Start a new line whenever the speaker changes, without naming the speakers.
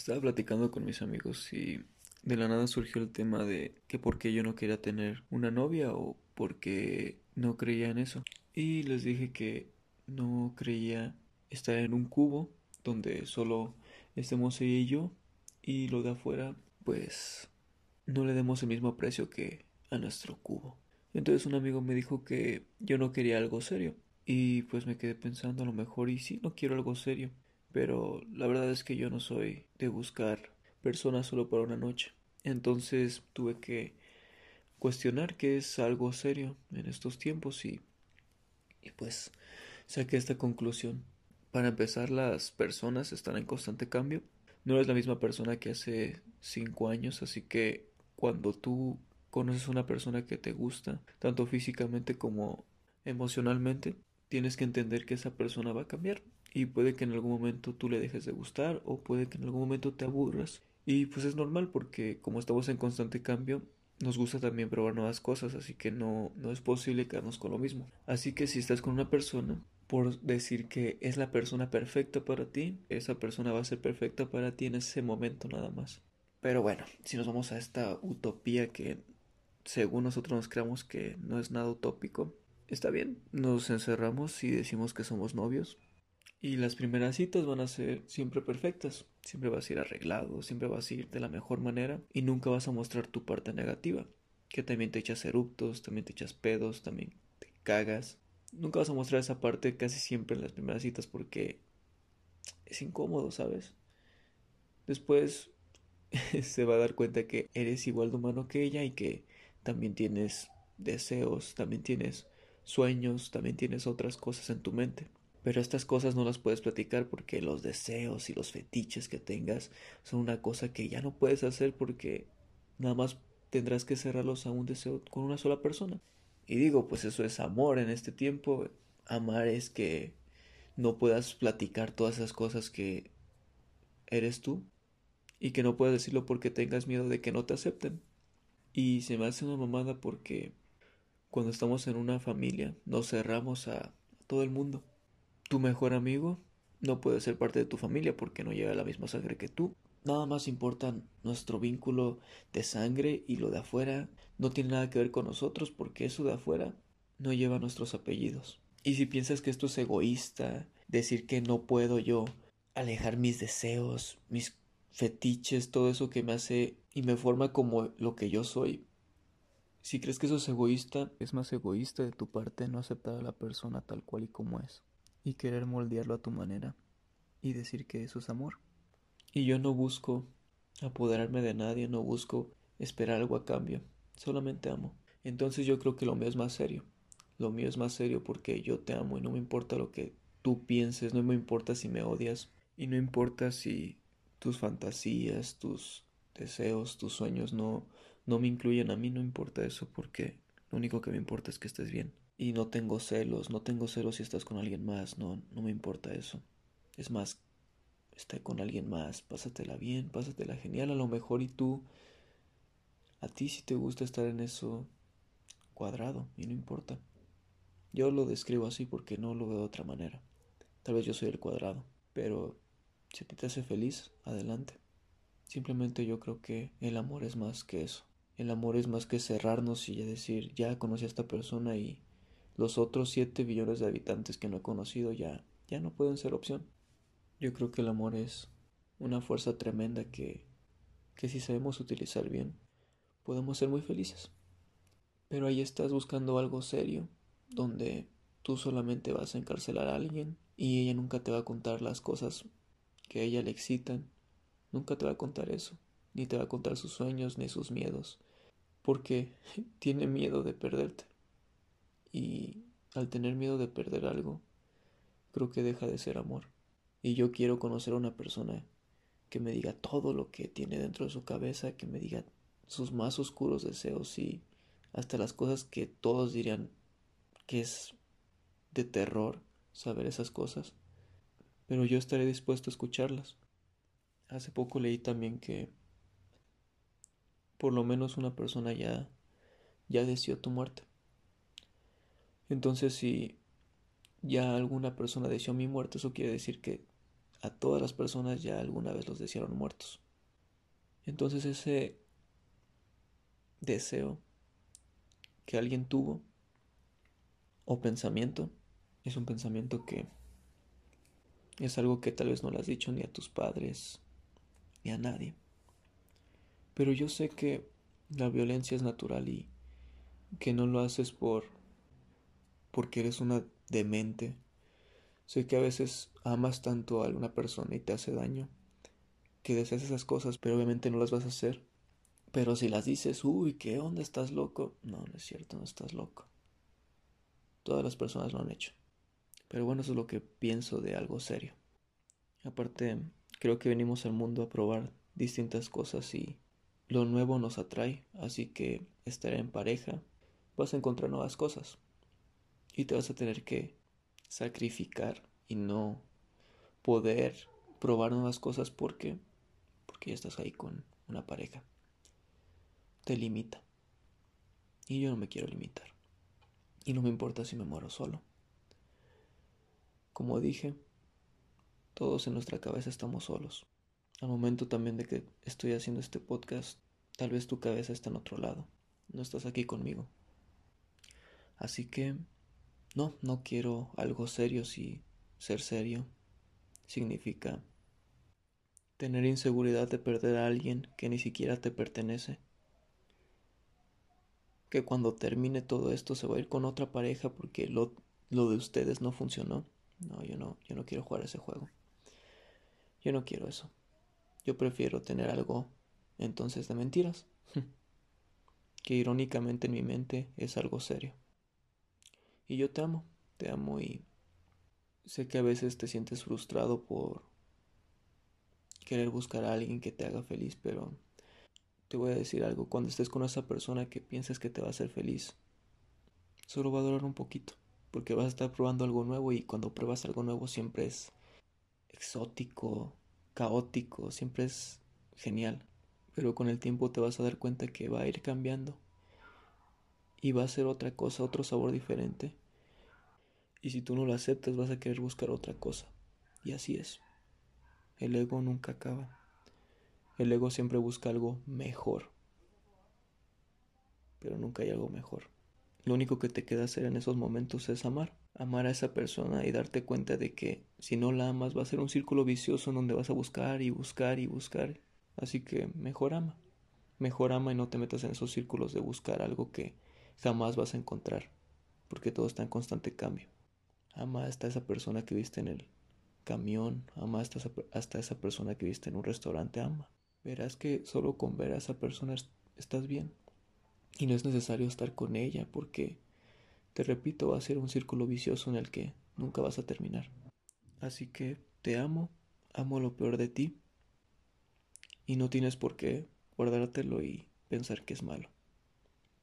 Estaba platicando con mis amigos y de la nada surgió el tema de que por qué yo no quería tener una novia o porque no creía en eso. Y les dije que no creía estar en un cubo donde solo estemos ella y yo y lo de afuera pues no le demos el mismo aprecio que a nuestro cubo. Entonces un amigo me dijo que yo no quería algo serio y pues me quedé pensando a lo mejor y sí no quiero algo serio pero la verdad es que yo no soy de buscar personas solo para una noche. Entonces tuve que cuestionar qué es algo serio en estos tiempos y, y pues saqué esta conclusión. Para empezar, las personas están en constante cambio. No eres la misma persona que hace cinco años, así que cuando tú conoces una persona que te gusta, tanto físicamente como emocionalmente, tienes que entender que esa persona va a cambiar y puede que en algún momento tú le dejes de gustar o puede que en algún momento te aburras. Y pues es normal porque como estamos en constante cambio, nos gusta también probar nuevas cosas, así que no, no es posible quedarnos con lo mismo. Así que si estás con una persona, por decir que es la persona perfecta para ti, esa persona va a ser perfecta para ti en ese momento nada más. Pero bueno, si nos vamos a esta utopía que según nosotros nos creamos que no es nada utópico, está bien, nos encerramos y decimos que somos novios, y las primeras citas van a ser siempre perfectas. Siempre vas a ir arreglado, siempre vas a ir de la mejor manera y nunca vas a mostrar tu parte negativa. Que también te echas eruptos, también te echas pedos, también te cagas. Nunca vas a mostrar esa parte casi siempre en las primeras citas porque es incómodo, ¿sabes? Después se va a dar cuenta que eres igual de humano que ella y que también tienes deseos, también tienes sueños, también tienes otras cosas en tu mente. Pero estas cosas no las puedes platicar porque los deseos y los fetiches que tengas son una cosa que ya no puedes hacer porque nada más tendrás que cerrarlos a un deseo con una sola persona. Y digo, pues eso es amor en este tiempo. Amar es que no puedas platicar todas esas cosas que eres tú y que no puedas decirlo porque tengas miedo de que no te acepten. Y se me hace una mamada porque cuando estamos en una familia nos cerramos a todo el mundo tu mejor amigo no puede ser parte de tu familia porque no lleva la misma sangre que tú. Nada más importa nuestro vínculo de sangre y lo de afuera no tiene nada que ver con nosotros porque eso de afuera no lleva nuestros apellidos. Y si piensas que esto es egoísta, decir que no puedo yo alejar mis deseos, mis fetiches, todo eso que me hace y me forma como lo que yo soy. Si crees que eso es egoísta, es más egoísta de tu parte no aceptar a la persona tal cual y como es y querer moldearlo a tu manera y decir que eso es amor. Y yo no busco apoderarme de nadie, no busco esperar algo a cambio, solamente amo. Entonces yo creo que lo mío es más serio. Lo mío es más serio porque yo te amo y no me importa lo que tú pienses, no me importa si me odias y no importa si tus fantasías, tus deseos, tus sueños no no me incluyen a mí, no importa eso porque lo único que me importa es que estés bien. Y no tengo celos, no tengo celos si estás con alguien más, no, no me importa eso. Es más, esté con alguien más, pásatela bien, pásatela genial a lo mejor y tú, a ti si te gusta estar en eso cuadrado y no importa. Yo lo describo así porque no lo veo de otra manera. Tal vez yo soy el cuadrado, pero si te hace feliz, adelante. Simplemente yo creo que el amor es más que eso. El amor es más que cerrarnos y decir, ya conocí a esta persona y los otros 7 billones de habitantes que no he conocido ya, ya no pueden ser opción. Yo creo que el amor es una fuerza tremenda que, que si sabemos utilizar bien, podemos ser muy felices. Pero ahí estás buscando algo serio, donde tú solamente vas a encarcelar a alguien y ella nunca te va a contar las cosas que a ella le excitan, nunca te va a contar eso, ni te va a contar sus sueños ni sus miedos, porque tiene miedo de perderte. Y al tener miedo de perder algo, creo que deja de ser amor. Y yo quiero conocer a una persona que me diga todo lo que tiene dentro de su cabeza, que me diga sus más oscuros deseos y hasta las cosas que todos dirían que es de terror saber esas cosas. Pero yo estaré dispuesto a escucharlas. Hace poco leí también que por lo menos una persona ya ya deseó tu muerte. Entonces, si ya alguna persona deseó mi muerte, eso quiere decir que a todas las personas ya alguna vez los desearon muertos. Entonces ese deseo que alguien tuvo o pensamiento es un pensamiento que es algo que tal vez no le has dicho ni a tus padres ni a nadie. Pero yo sé que la violencia es natural y que no lo haces por porque eres una demente. Sé que a veces amas tanto a alguna persona y te hace daño que deseas esas cosas, pero obviamente no las vas a hacer. Pero si las dices, uy, ¿qué onda? ¿Estás loco? No, no es cierto, no estás loco. Todas las personas lo han hecho. Pero bueno, eso es lo que pienso de algo serio. Aparte, creo que venimos al mundo a probar distintas cosas y lo nuevo nos atrae, así que estar en pareja vas a encontrar nuevas cosas y te vas a tener que sacrificar y no poder probar nuevas cosas porque porque ya estás ahí con una pareja. Te limita. Y yo no me quiero limitar. Y no me importa si me muero solo. Como dije, todos en nuestra cabeza estamos solos. Al momento también de que estoy haciendo este podcast, tal vez tu cabeza está en otro lado. No estás aquí conmigo. Así que, no, no quiero algo serio si ser serio significa tener inseguridad de perder a alguien que ni siquiera te pertenece. Que cuando termine todo esto se va a ir con otra pareja porque lo, lo de ustedes no funcionó. No, yo no, yo no quiero jugar ese juego. Yo no quiero eso. Yo prefiero tener algo entonces de mentiras. que irónicamente en mi mente es algo serio. Y yo te amo, te amo y sé que a veces te sientes frustrado por querer buscar a alguien que te haga feliz, pero te voy a decir algo, cuando estés con esa persona que piensas que te va a hacer feliz, solo va a durar un poquito, porque vas a estar probando algo nuevo y cuando pruebas algo nuevo siempre es exótico, caótico, siempre es genial, pero con el tiempo te vas a dar cuenta que va a ir cambiando y va a ser otra cosa, otro sabor diferente. Y si tú no lo aceptas vas a querer buscar otra cosa. Y así es. El ego nunca acaba. El ego siempre busca algo mejor. Pero nunca hay algo mejor. Lo único que te queda hacer en esos momentos es amar. Amar a esa persona y darte cuenta de que si no la amas va a ser un círculo vicioso en donde vas a buscar y buscar y buscar. Así que mejor ama. Mejor ama y no te metas en esos círculos de buscar algo que jamás vas a encontrar. Porque todo está en constante cambio. Ama hasta esa persona que viste en él camión, ama hasta esa, hasta esa persona que viste en un restaurante, ama. Verás que solo con ver a esa persona estás bien. Y no es necesario estar con ella porque, te repito, va a ser un círculo vicioso en el que nunca vas a terminar. Así que te amo, amo lo peor de ti y no tienes por qué guardártelo y pensar que es malo.